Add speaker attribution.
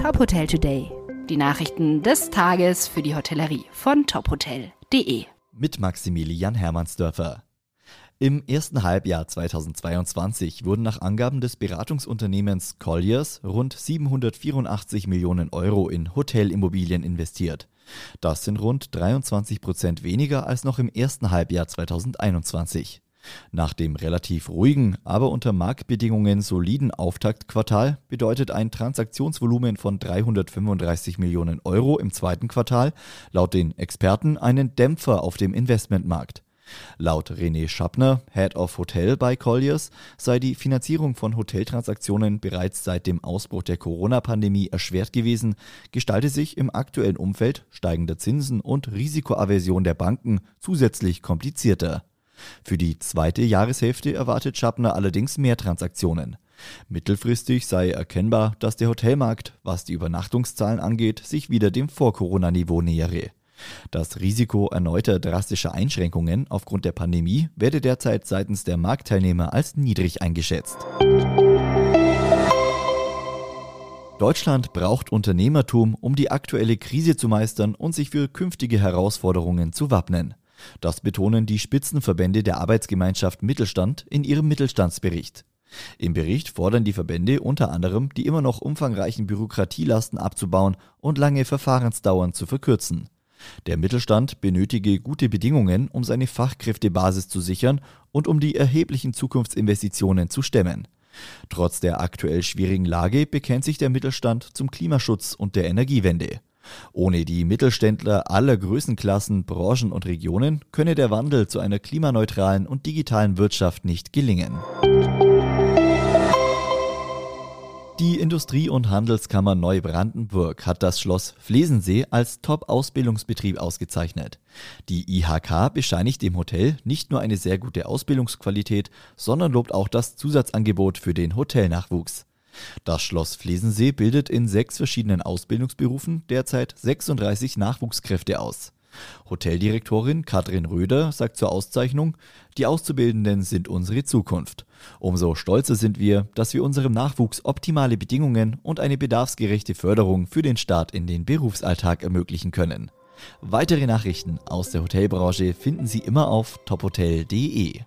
Speaker 1: Top Hotel Today. Die Nachrichten des Tages für die Hotellerie von tophotel.de.
Speaker 2: Mit Maximilian Hermannsdörfer. Im ersten Halbjahr 2022 wurden nach Angaben des Beratungsunternehmens Colliers rund 784 Millionen Euro in Hotelimmobilien investiert. Das sind rund 23 Prozent weniger als noch im ersten Halbjahr 2021. Nach dem relativ ruhigen, aber unter Marktbedingungen soliden Auftaktquartal bedeutet ein Transaktionsvolumen von 335 Millionen Euro im zweiten Quartal laut den Experten einen Dämpfer auf dem Investmentmarkt. Laut René Schappner, Head of Hotel bei Colliers, sei die Finanzierung von Hoteltransaktionen bereits seit dem Ausbruch der Corona-Pandemie erschwert gewesen, gestalte sich im aktuellen Umfeld steigender Zinsen und Risikoaversion der Banken zusätzlich komplizierter. Für die zweite Jahreshälfte erwartet Schappner allerdings mehr Transaktionen. Mittelfristig sei erkennbar, dass der Hotelmarkt, was die Übernachtungszahlen angeht, sich wieder dem Vor-Corona-Niveau nähere. Das Risiko erneuter drastischer Einschränkungen aufgrund der Pandemie werde derzeit seitens der Marktteilnehmer als niedrig eingeschätzt. Deutschland braucht Unternehmertum, um die aktuelle Krise zu meistern und sich für künftige Herausforderungen zu wappnen. Das betonen die Spitzenverbände der Arbeitsgemeinschaft Mittelstand in ihrem Mittelstandsbericht. Im Bericht fordern die Verbände unter anderem, die immer noch umfangreichen Bürokratielasten abzubauen und lange Verfahrensdauern zu verkürzen. Der Mittelstand benötige gute Bedingungen, um seine Fachkräftebasis zu sichern und um die erheblichen Zukunftsinvestitionen zu stemmen. Trotz der aktuell schwierigen Lage bekennt sich der Mittelstand zum Klimaschutz und der Energiewende. Ohne die Mittelständler aller Größenklassen, Branchen und Regionen könne der Wandel zu einer klimaneutralen und digitalen Wirtschaft nicht gelingen. Die Industrie- und Handelskammer Neubrandenburg hat das Schloss Flesensee als Top-Ausbildungsbetrieb ausgezeichnet. Die IHK bescheinigt dem Hotel nicht nur eine sehr gute Ausbildungsqualität, sondern lobt auch das Zusatzangebot für den Hotelnachwuchs. Das Schloss Flesensee bildet in sechs verschiedenen Ausbildungsberufen derzeit 36 Nachwuchskräfte aus. Hoteldirektorin Katrin Röder sagt zur Auszeichnung, die Auszubildenden sind unsere Zukunft. Umso stolzer sind wir, dass wir unserem Nachwuchs optimale Bedingungen und eine bedarfsgerechte Förderung für den Start in den Berufsalltag ermöglichen können. Weitere Nachrichten aus der Hotelbranche finden Sie immer auf tophotel.de.